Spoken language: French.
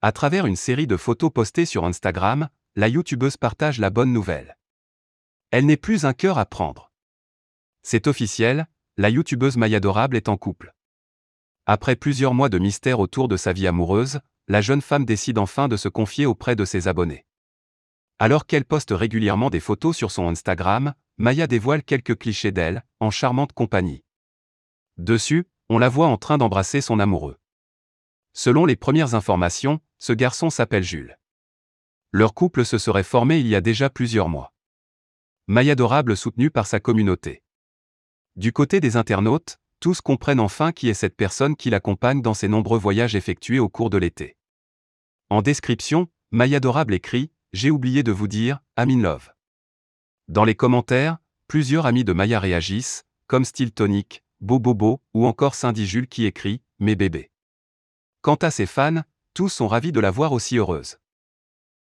À travers une série de photos postées sur Instagram, la youtubeuse partage la bonne nouvelle. Elle n'est plus un cœur à prendre. C'est officiel, la youtubeuse Maya Dorable est en couple. Après plusieurs mois de mystère autour de sa vie amoureuse, la jeune femme décide enfin de se confier auprès de ses abonnés. Alors qu'elle poste régulièrement des photos sur son Instagram, Maya dévoile quelques clichés d'elle, en charmante compagnie. Dessus, on la voit en train d'embrasser son amoureux. Selon les premières informations, ce garçon s'appelle Jules. Leur couple se serait formé il y a déjà plusieurs mois. Maya Dorable soutenue par sa communauté. Du côté des internautes, tous comprennent enfin qui est cette personne qui l'accompagne dans ses nombreux voyages effectués au cours de l'été. En description, Maya Adorable écrit J'ai oublié de vous dire, I'm in love. Dans les commentaires, plusieurs amis de Maya réagissent, comme Style Tonic, Bobobo ou encore Cindy Jules qui écrit Mes bébés. Quant à ses fans, tous sont ravis de la voir aussi heureuse.